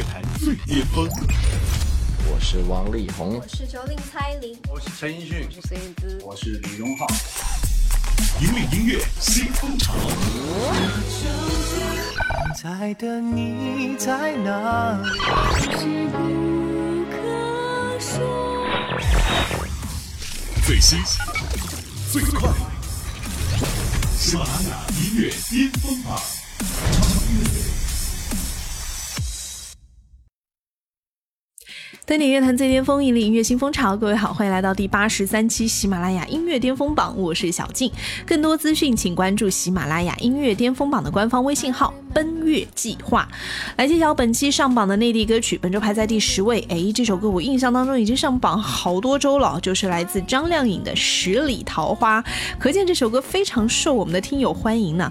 乐坛最巅峰。我是王力宏，我是周令蔡琳，我是陈奕迅，我是孙燕姿，我是李荣浩。引领音乐新风潮。在的你在哪里？最新、最快，喜马拉雅音乐巅峰榜。登顶乐坛最巅峰，引领音乐新风潮。各位好，欢迎来到第八十三期喜马拉雅音乐巅峰榜，我是小静。更多资讯，请关注喜马拉雅音乐巅峰榜的官方微信号“奔月计划”。来揭晓本期上榜的内地歌曲，本周排在第十位。哎，这首歌我印象当中已经上榜好多周了，就是来自张靓颖的《十里桃花》，可见这首歌非常受我们的听友欢迎呢。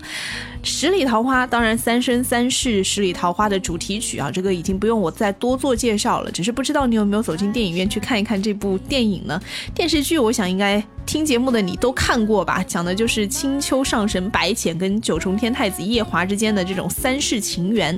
十里桃花，当然《三生三世十里桃花》的主题曲啊，这个已经不用我再多做介绍了。只是不知道你有没有走进电影院去看一看这部电影呢？电视剧，我想应该。听节目的你都看过吧？讲的就是青丘上神白浅跟九重天太子夜华之间的这种三世情缘。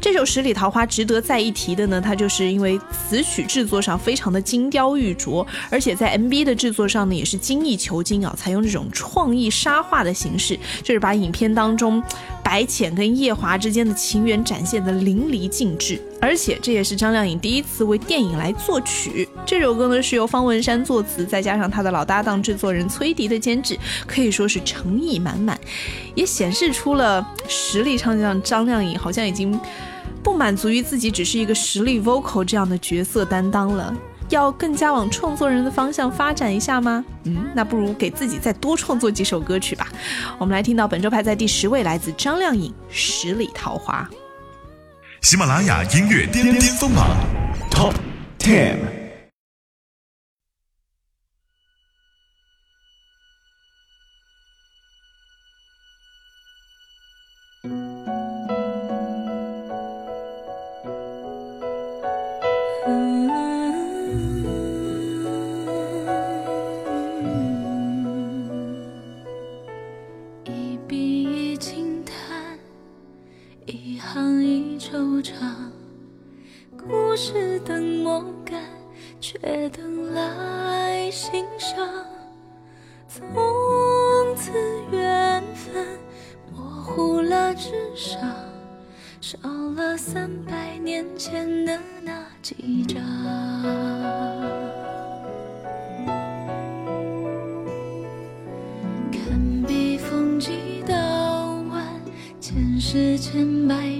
这首《十里桃花》值得再一提的呢，它就是因为词曲制作上非常的精雕玉琢，而且在 MV 的制作上呢也是精益求精啊，采用这种创意沙画的形式，就是把影片当中白浅跟夜华之间的情缘展现的淋漓尽致。而且这也是张靓颖第一次为电影来作曲。这首歌呢是由方文山作词，再加上他的老搭档。制作人崔迪的监制可以说是诚意满满，也显示出了实力唱将张靓颖好像已经不满足于自己只是一个实力 vocal 这样的角色担当了，要更加往创作人的方向发展一下吗？嗯，那不如给自己再多创作几首歌曲吧。我们来听到本周排在第十位，来自张靓颖《十里桃花》。喜马拉雅音乐巅巅峰榜 Top Ten。世间百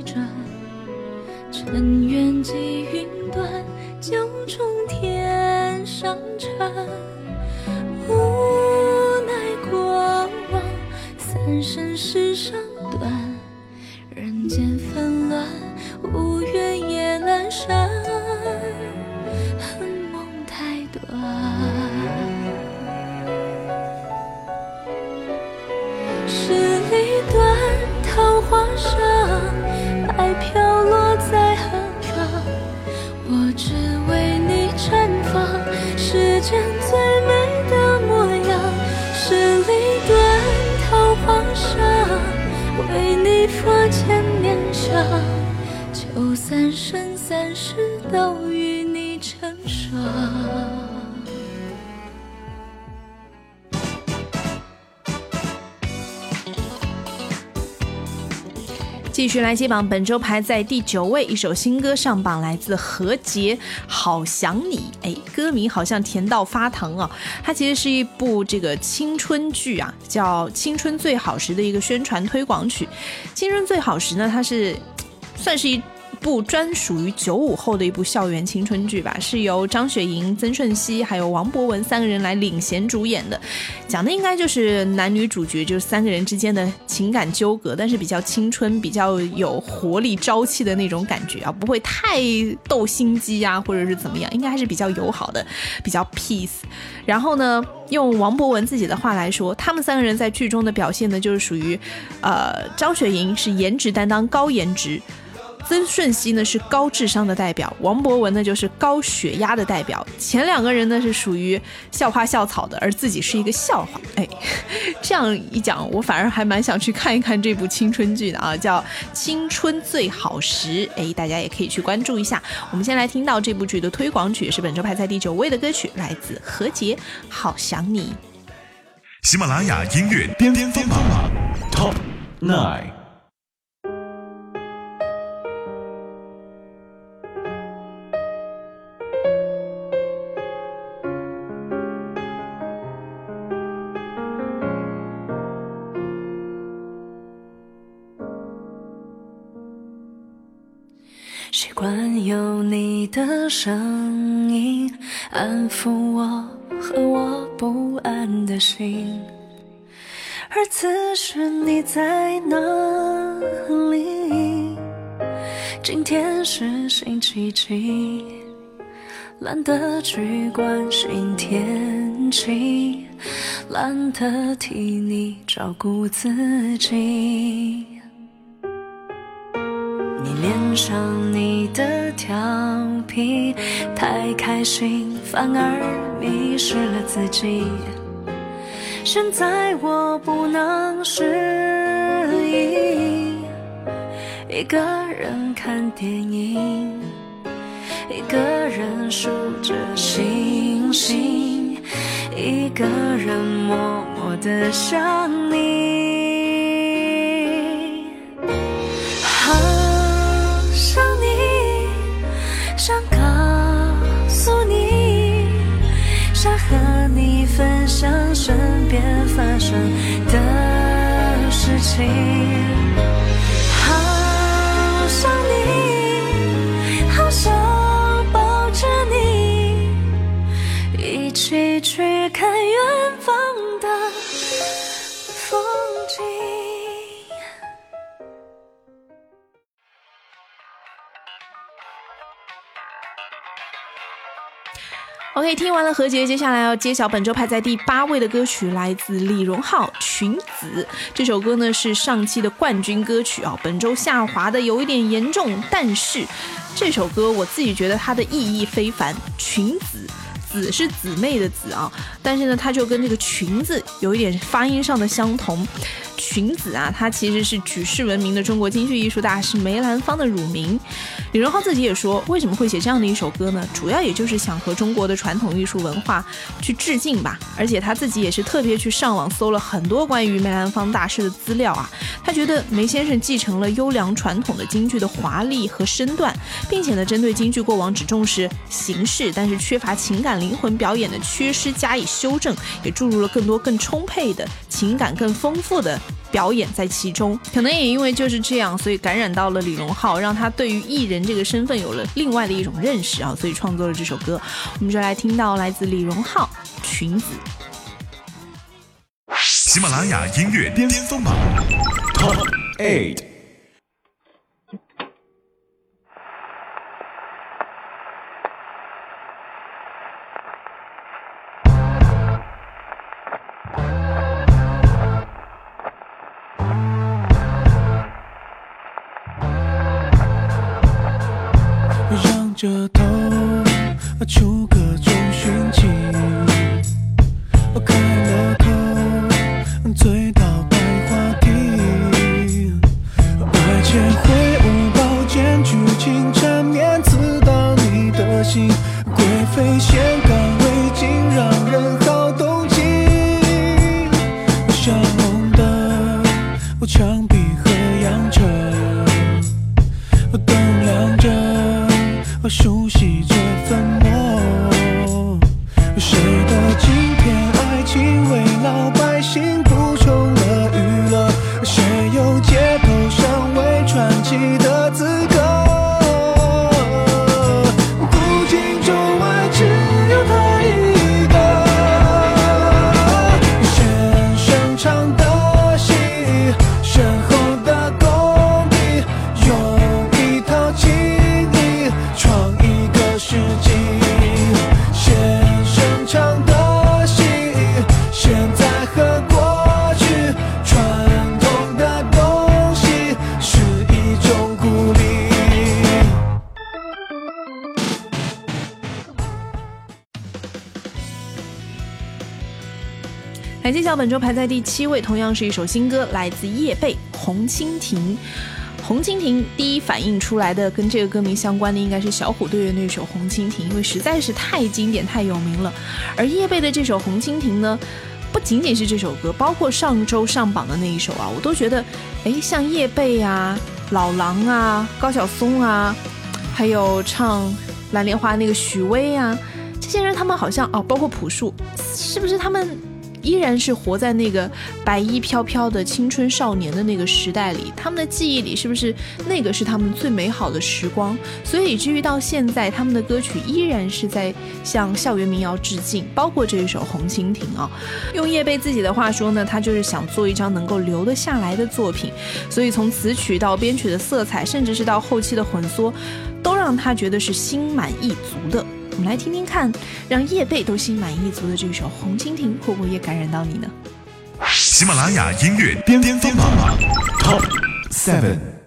三生三世都与你成双继续来接榜，本周排在第九位，一首新歌上榜，来自何洁，《好想你》。哎，歌名好像甜到发糖啊！它其实是一部这个青春剧啊，叫《青春最好时》的一个宣传推广曲。《青春最好时》呢，它是算是一。部专属于九五后的一部校园青春剧吧，是由张雪迎、曾舜晞还有王博文三个人来领衔主演的，讲的应该就是男女主角就是三个人之间的情感纠葛，但是比较青春、比较有活力、朝气的那种感觉啊，不会太斗心机啊，或者是怎么样，应该还是比较友好的，比较 peace。然后呢，用王博文自己的话来说，他们三个人在剧中的表现呢，就是属于，呃，张雪迎是颜值担当，高颜值。曾舜晞呢是高智商的代表，王博文呢就是高血压的代表。前两个人呢是属于校花校草的，而自己是一个笑话。哎，这样一讲，我反而还蛮想去看一看这部青春剧的啊，叫《青春最好时》。哎，大家也可以去关注一下。我们先来听到这部剧的推广曲，是本周排在第九位的歌曲，来自何洁，《好想你》。喜马拉雅音乐巅巅峰榜 Top Nine。声音安抚我。和我不安的心，而此时你在哪里？今天是星期几？懒得去关心天气，懒得替你照顾自己。你脸上你的调皮，太开心反而。迷失了自己，现在我不能适应一个人看电影，一个人数着星星，一个人默默的想你。分享身边发生的事情，好想你，好想抱着你，一起去看听完了何洁，接下来要揭晓本周排在第八位的歌曲，来自李荣浩《裙子》。这首歌呢是上期的冠军歌曲啊，本周下滑的有一点严重，但是这首歌我自己觉得它的意义非凡，《裙子》。子是姊妹的子啊，但是呢，它就跟这个裙子有一点发音上的相同。裙子啊，它其实是举世闻名的中国京剧艺术大师梅兰芳的乳名。李荣浩自己也说，为什么会写这样的一首歌呢？主要也就是想和中国的传统艺术文化去致敬吧。而且他自己也是特别去上网搜了很多关于梅兰芳大师的资料啊。他觉得梅先生继承了优良传统的京剧的华丽和身段，并且呢，针对京剧过往只重视形式，但是缺乏情感。灵魂表演的缺失加以修正，也注入了更多更充沛的情感、更丰富的表演在其中。可能也因为就是这样，所以感染到了李荣浩，让他对于艺人这个身份有了另外的一种认识啊，所以创作了这首歌。我们就来听到来自李荣浩《裙子》。喜马拉雅音乐巅峰榜 Top Eight。着头，出各种寻奇。我本周排在第七位，同样是一首新歌，来自叶蓓《红蜻蜓》。红蜻蜓第一反应出来的跟这个歌名相关的应该是小虎队的那首《红蜻蜓》，因为实在是太经典、太有名了。而叶蓓的这首《红蜻蜓》呢，不仅仅是这首歌，包括上周上榜的那一首啊，我都觉得，哎，像叶蓓啊、老狼啊、高晓松啊，还有唱《蓝莲花》那个许巍啊，这些人他们好像哦，包括朴树，是不是他们？依然是活在那个白衣飘飘的青春少年的那个时代里，他们的记忆里是不是那个是他们最美好的时光？所以以至于到现在，他们的歌曲依然是在向校园民谣致敬，包括这一首《红蜻蜓》啊。用叶蓓自己的话说呢，他就是想做一张能够留得下来的作品，所以从词曲到编曲的色彩，甚至是到后期的混缩，都让他觉得是心满意足的。我们来听听看，让叶蓓都心满意足的这首《红蜻蜓》，会不会也感染到你呢？喜马拉雅音乐巅巅峰榜 Top Seven。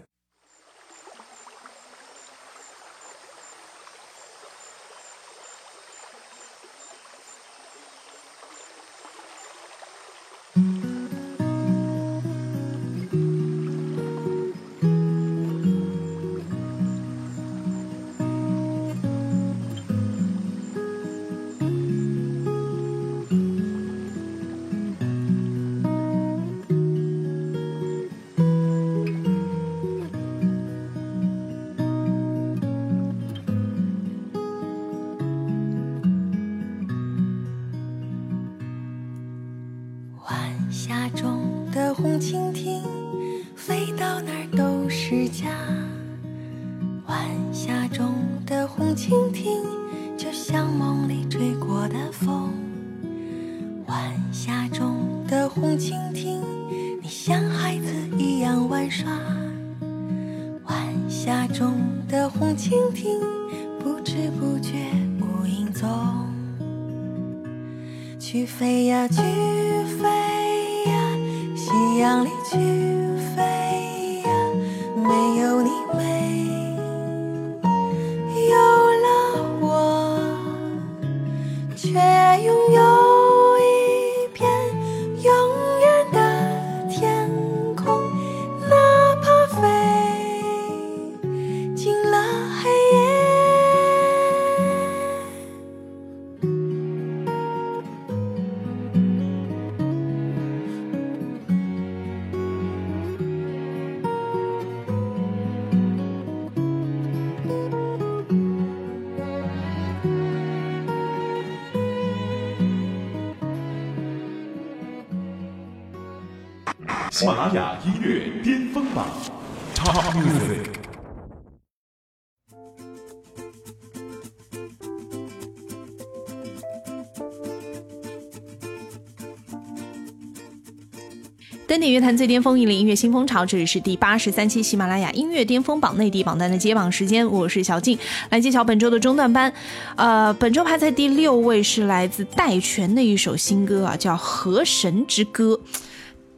登顶乐坛最巅峰，引领音乐新风潮。这里是第八十三期喜马拉雅音乐巅峰榜内地榜单的揭榜时间，我是小静，来揭晓本周的中段班。呃，本周排在第六位是来自戴荃的一首新歌啊，叫《河神之歌》。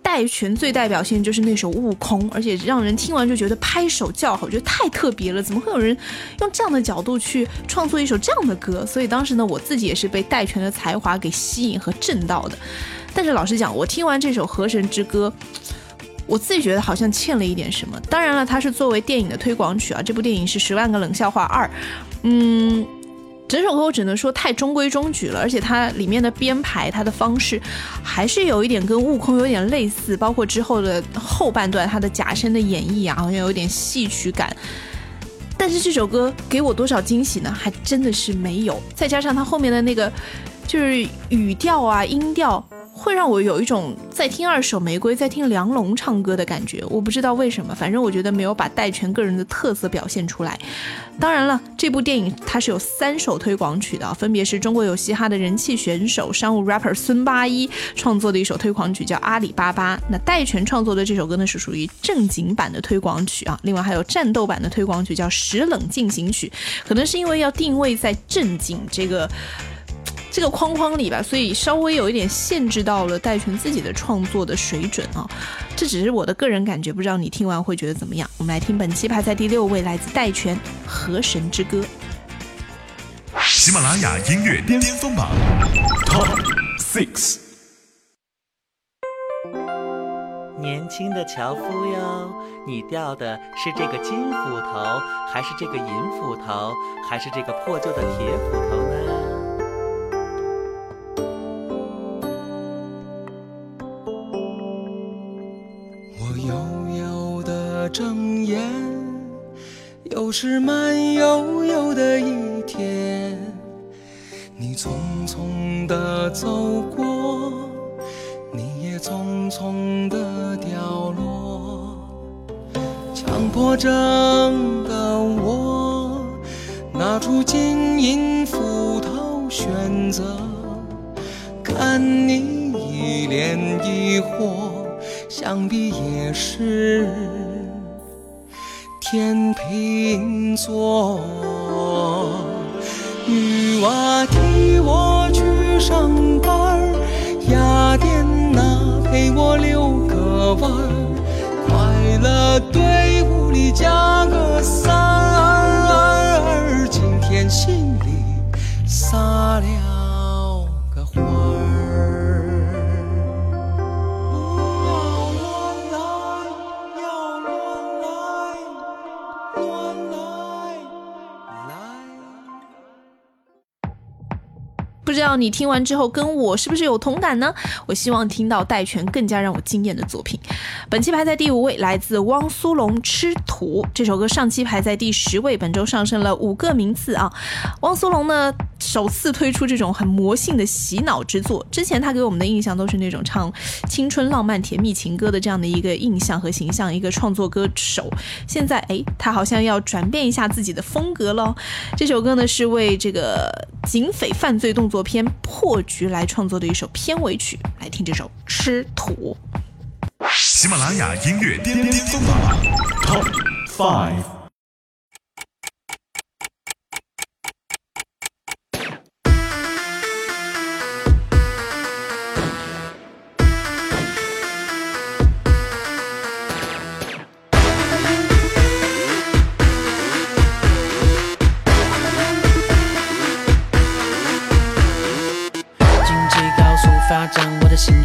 戴荃最代表性就是那首《悟空》，而且让人听完就觉得拍手叫好，觉得太特别了。怎么会有人用这样的角度去创作一首这样的歌？所以当时呢，我自己也是被戴荃的才华给吸引和震到的。但是老实讲，我听完这首《河神之歌》，我自己觉得好像欠了一点什么。当然了，它是作为电影的推广曲啊，这部电影是《十万个冷笑话二》，嗯。整首歌我只能说太中规中矩了，而且它里面的编排，它的方式还是有一点跟悟空有点类似，包括之后的后半段它的假声的演绎啊，好像有点戏曲感。但是这首歌给我多少惊喜呢？还真的是没有。再加上它后面的那个就是语调啊、音调。会让我有一种在听二手玫瑰，在听梁龙唱歌的感觉。我不知道为什么，反正我觉得没有把戴荃个人的特色表现出来。当然了，这部电影它是有三首推广曲的，分别是中国有嘻哈的人气选手、商务 rapper 孙八一创作的一首推广曲叫《阿里巴巴》，那戴荃创作的这首歌呢是属于正经版的推广曲啊。另外还有战斗版的推广曲叫《石冷进行曲》，可能是因为要定位在正经这个。这个框框里吧，所以稍微有一点限制到了戴荃自己的创作的水准啊，这只是我的个人感觉，不知道你听完会觉得怎么样？我们来听本期排在第六位，来自戴荃《河神之歌》。喜马拉雅音乐巅峰榜 Top Six。年轻的樵夫哟，你掉的是这个金斧头，还是这个银斧头，还是这个破旧的铁斧头呢？是满意队伍里加个三儿，今天心里撒了你听完之后跟我是不是有同感呢？我希望听到戴荃更加让我惊艳的作品。本期排在第五位，来自汪苏泷《吃土》这首歌，上期排在第十位，本周上升了五个名次啊。汪苏泷呢，首次推出这种很魔性的洗脑之作，之前他给我们的印象都是那种唱青春浪漫甜蜜情歌的这样的一个印象和形象，一个创作歌手。现在哎，他好像要转变一下自己的风格喽。这首歌呢是为这个警匪犯罪动作片《破局》来创作的一首片尾曲，来听这首《吃土》。喜马拉雅音乐巅巅峰榜 Top Five。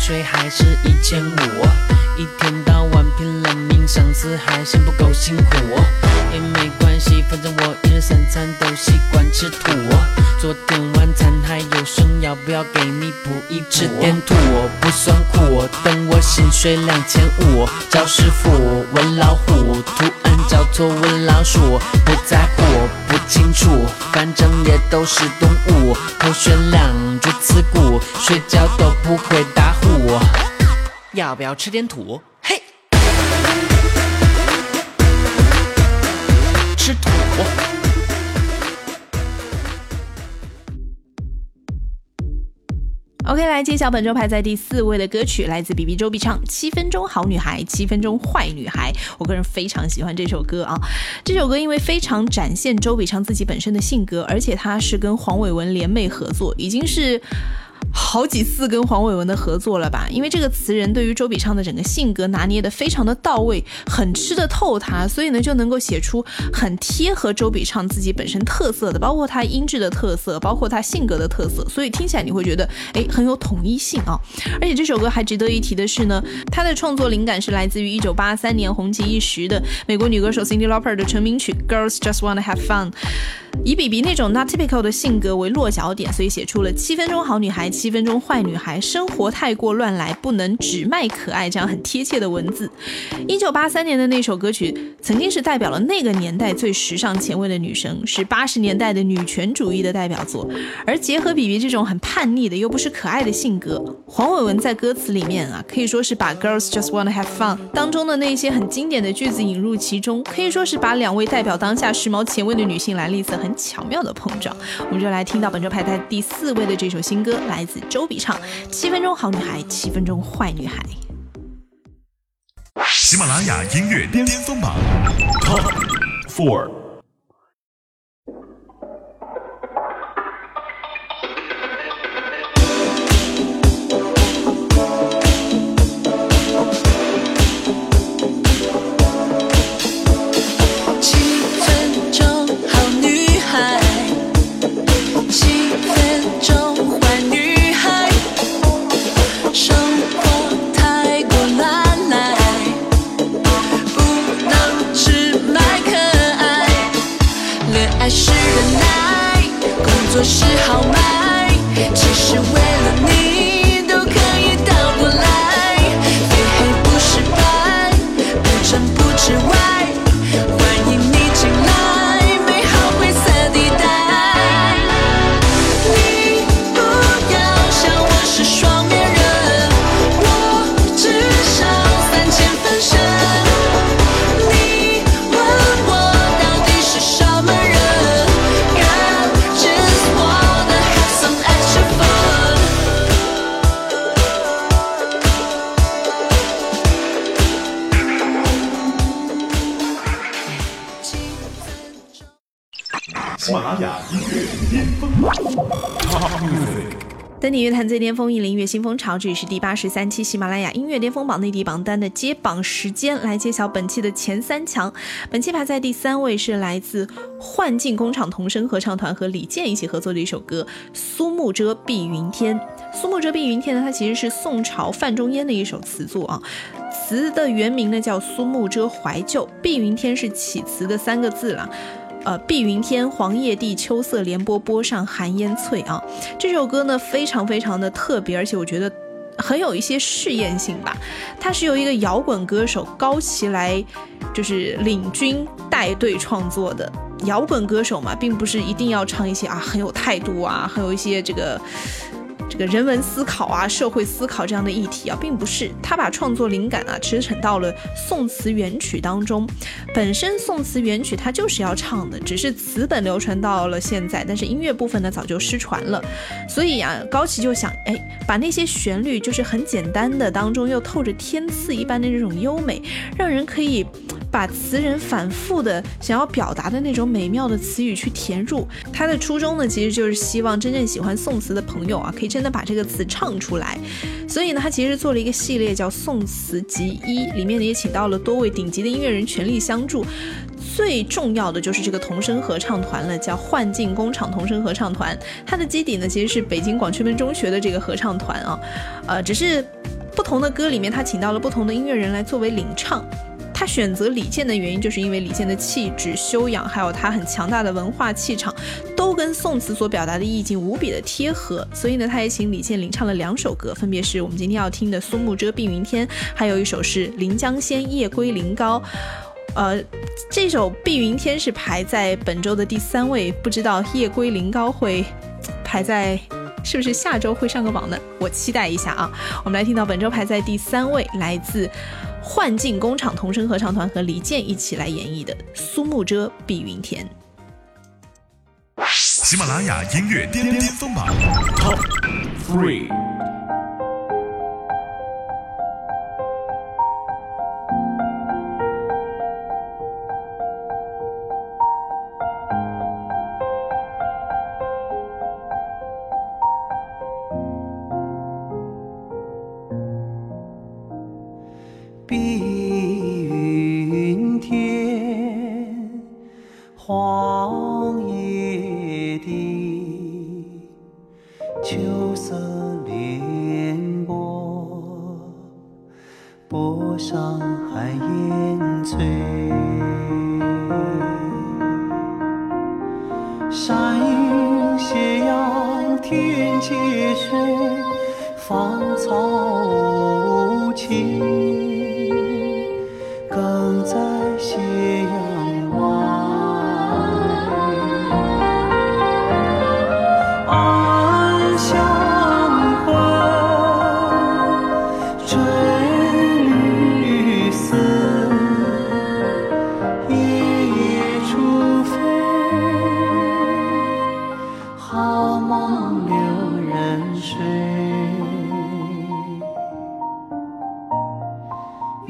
水还是一千五，一天到晚拼了命，上司还嫌不够辛苦，也没关系，反正我一日三餐都习惯吃土。昨天晚餐还有剩，要不要给你补一补？吃点土不算苦，等我薪水两千五，找师傅问老虎，图案找错问老鼠，不在乎不清楚，反正也都是动物，头悬梁锥刺股，睡觉都不会打呼。要不要吃点土？嘿，吃土。OK，来揭晓本周排在第四位的歌曲，来自 B B 周笔畅《七分钟好女孩，七分钟坏女孩》。我个人非常喜欢这首歌啊！这首歌因为非常展现周笔畅自己本身的性格，而且他是跟黄伟文联袂合作，已经是。好几次跟黄伟文的合作了吧？因为这个词人对于周笔畅的整个性格拿捏的非常的到位，很吃得透他，所以呢就能够写出很贴合周笔畅自己本身特色的，包括他音质的特色，包括他性格的特色，所以听起来你会觉得哎很有统一性啊。而且这首歌还值得一提的是呢，它的创作灵感是来自于1983年红极一时的美国女歌手 Cindy Lauper 的成名曲《Girls Just Wanna Have Fun》。以比比那种 not typical 的性格为落脚点，所以写出了七分钟好女孩，七分钟坏女孩，生活太过乱来，不能只卖可爱这样很贴切的文字。一九八三年的那首歌曲，曾经是代表了那个年代最时尚前卫的女生，是八十年代的女权主义的代表作。而结合比比这种很叛逆的又不失可爱的性格，黄伟文在歌词里面啊，可以说是把 Girls Just Wanna Have Fun 当中的那些很经典的句子引入其中，可以说是把两位代表当下时髦前卫的女性来历次很巧妙的碰撞。我们就来听到本周排在第四位的这首新歌，来自周笔畅，《七分钟好女孩，七分钟坏女孩》。喜马拉雅音乐巅峰榜 Top Four。喜马拉雅音乐巅峰。登顶乐坛最巅峰，引领音乐新风潮。这里是第八十三期喜马拉雅音乐巅峰榜内地榜单的揭榜时间，来揭晓本期的前三强。本期排在第三位是来自幻境工厂童声合唱团和李健一起合作的一首歌《苏幕遮碧云天》。苏幕遮碧云天呢，它其实是宋朝范仲淹的一首词作啊。词的原名呢叫《苏幕遮怀旧》，碧云天是起词的三个字了。呃，碧云天，黄叶地，秋色连波，波上寒烟翠啊。这首歌呢，非常非常的特别，而且我觉得很有一些试验性吧。它是由一个摇滚歌手高旗来，就是领军带队创作的。摇滚歌手嘛，并不是一定要唱一些啊很有态度啊，很有一些这个。这个人文思考啊，社会思考这样的议题啊，并不是他把创作灵感啊驰骋到了宋词元曲当中。本身宋词元曲它就是要唱的，只是词本流传到了现在，但是音乐部分呢早就失传了。所以啊，高旗就想，哎，把那些旋律就是很简单的当中又透着天赐一般的这种优美，让人可以把词人反复的想要表达的那种美妙的词语去填入。他的初衷呢，其实就是希望真正喜欢宋词的朋友啊，可以真的把这个词唱出来。所以呢，他其实做了一个系列叫《宋词集一》，里面呢也请到了多位顶级的音乐人全力相助。最重要的就是这个童声合唱团了，叫幻境工厂童声合唱团。它的基底呢其实是北京广渠门中学的这个合唱团啊，呃，只是不同的歌里面他请到了不同的音乐人来作为领唱。他选择李健的原因，就是因为李健的气质、修养，还有他很强大的文化气场，都跟宋词所表达的意境无比的贴合。所以呢，他也请李健领唱了两首歌，分别是我们今天要听的《苏幕遮碧云天》，还有一首是《临江仙·夜归临高》。呃，这首《碧云天》是排在本周的第三位，不知道《夜归临高》会排在是不是下周会上个榜呢？我期待一下啊！我们来听到本周排在第三位，来自幻境工厂童声合唱团和李健一起来演绎的《苏幕遮碧云天》。喜马拉雅音乐巅巅峰榜 Top Three。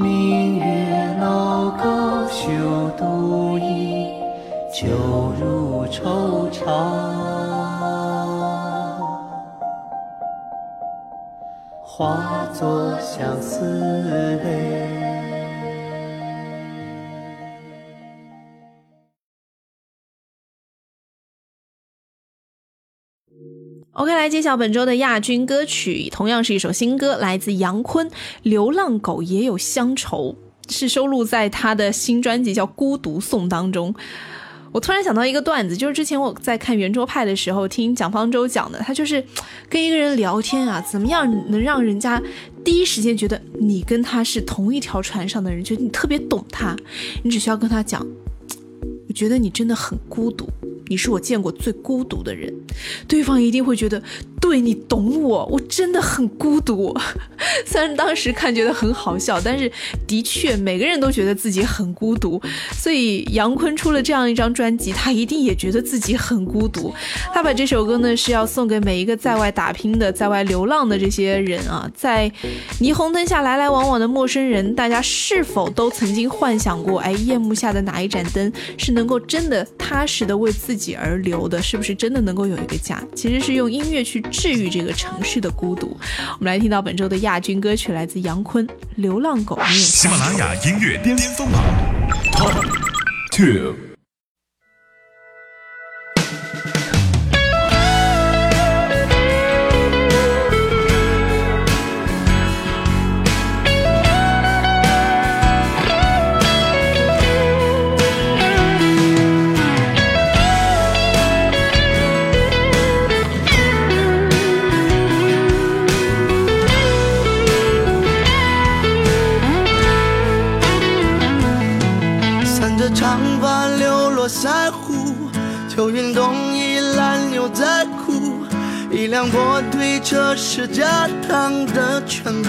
明月楼高休独倚，酒入愁肠。化作相思泪。OK，来揭晓本周的亚军歌曲，同样是一首新歌，来自杨坤，《流浪狗也有乡愁》，是收录在他的新专辑叫《孤独颂》当中。我突然想到一个段子，就是之前我在看圆桌派的时候，听蒋方舟讲的，他就是跟一个人聊天啊，怎么样能让人家第一时间觉得你跟他是同一条船上的人，觉得你特别懂他，你只需要跟他讲，我觉得你真的很孤独。你是我见过最孤独的人，对方一定会觉得，对你懂我，我真的很孤独。虽然当时看觉得很好笑，但是的确每个人都觉得自己很孤独。所以杨坤出了这样一张专辑，他一定也觉得自己很孤独。他把这首歌呢是要送给每一个在外打拼的、在外流浪的这些人啊，在霓虹灯下来来往往的陌生人，大家是否都曾经幻想过，哎，夜幕下的哪一盏灯是能够真的踏实的为自己。而留的，是不是真的能够有一个家？其实是用音乐去治愈这个城市的孤独。我们来听到本周的亚军歌曲，来自杨坤《流浪狗》。喜马拉雅音乐巅峰榜 Top Two。这是家当的全部，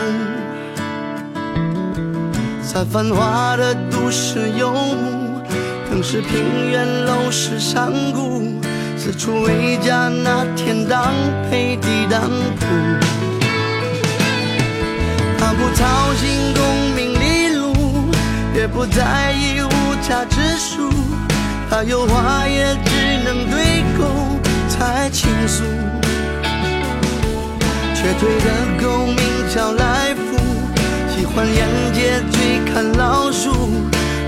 在繁华的都市游牧，更是平原陋室山谷，四处为家拿天当配地当铺。他不操心功名利禄，也不在意物价指数，他有话也只能对狗才倾诉。瘸腿的狗名叫来福，喜欢沿街追看老鼠，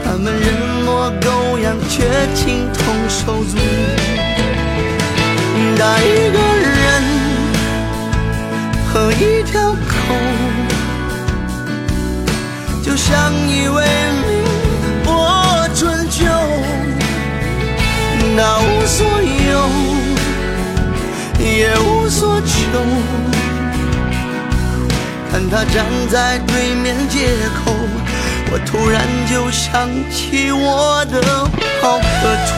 他们人模狗样，却情同手足。打一个人和一条狗，就像一位名播春秋，那无所有，也无所求。他站在对面街口，我突然就想起我的好客土。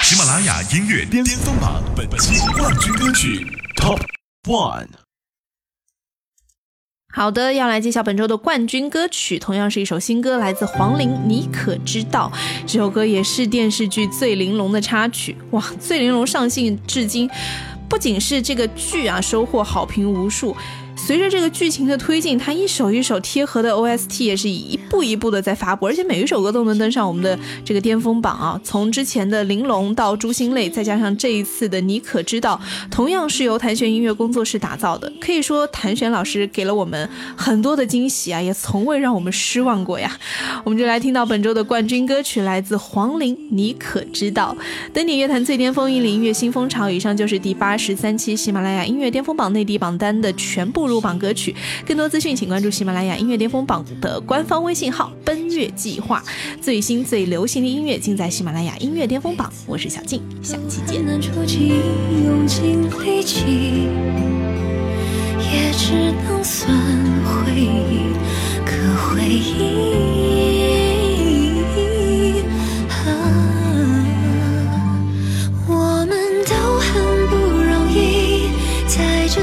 喜马拉雅音乐巅峰榜本期冠军歌曲 Top One。好的，要来揭晓本周的冠军歌曲，同样是一首新歌，来自黄龄，你可知道？这首歌也是电视剧《醉玲珑》的插曲。哇，《醉玲珑》上线至今，不仅是这个剧啊，收获好评无数。随着这个剧情的推进，它一首一首贴合的 OST 也是一步一步的在发布，而且每一首歌都能登上我们的这个巅峰榜啊！从之前的《玲珑》到《朱心泪》，再加上这一次的《你可知道》，同样是由谭旋音乐工作室打造的。可以说，谭旋老师给了我们很多的惊喜啊，也从未让我们失望过呀！我们就来听到本周的冠军歌曲，来自黄龄，《你可知道》。登顶乐坛最巅峰，引领音乐新风潮。以上就是第八十三期喜马拉雅音乐巅峰榜内地榜单的全部。入榜歌曲，更多资讯请关注喜马拉雅音乐巅峰榜的官方微信号“奔月计划”，最新最流行的音乐尽在喜马拉雅音乐巅峰榜。我是小静，下期见。也只能算回忆，可回忆。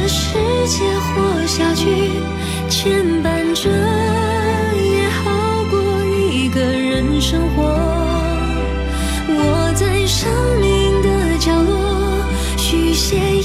世界活下去，牵绊着也好过一个人生活。我在生命的角落续写